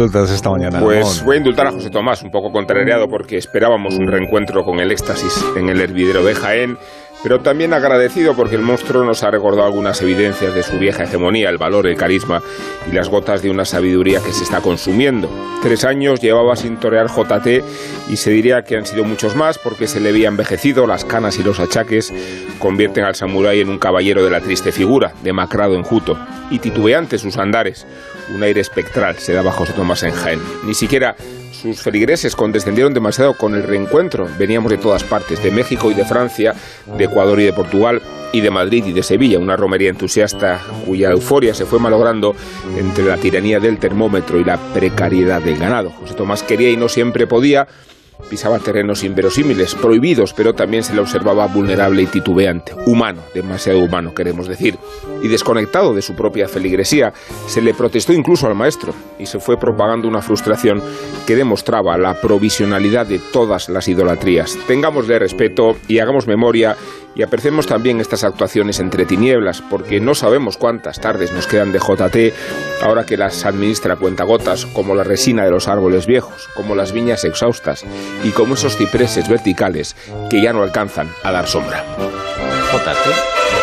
indultas esta mañana? Pues voy a indultar a José Tomás, un poco contrariado porque esperábamos un reencuentro con el éxtasis en el hervidero de Jaén pero también agradecido porque el monstruo nos ha recordado algunas evidencias de su vieja hegemonía, el valor, el carisma y las gotas de una sabiduría que se está consumiendo. Tres años llevaba sin torear JT y se diría que han sido muchos más porque se le había envejecido, las canas y los achaques convierten al samurái en un caballero de la triste figura, demacrado enjuto, y titubeante sus andares. Un aire espectral se da bajo Tomás en Jaén. Ni siquiera sus feligreses condescendieron demasiado con el reencuentro. Veníamos de todas partes, de México y de Francia, de Ecuador y de Portugal, y de Madrid y de Sevilla, una romería entusiasta cuya euforia se fue malogrando entre la tiranía del termómetro y la precariedad del ganado. José Tomás quería y no siempre podía pisaba terrenos inverosímiles, prohibidos, pero también se le observaba vulnerable y titubeante, humano, demasiado humano, queremos decir, y desconectado de su propia feligresía. Se le protestó incluso al maestro y se fue propagando una frustración que demostraba la provisionalidad de todas las idolatrías. Tengámosle respeto y hagamos memoria y apreciemos también estas actuaciones entre tinieblas, porque no sabemos cuántas tardes nos quedan de JT ahora que las administra cuentagotas, como la resina de los árboles viejos, como las viñas exhaustas y como esos cipreses verticales que ya no alcanzan a dar sombra. JT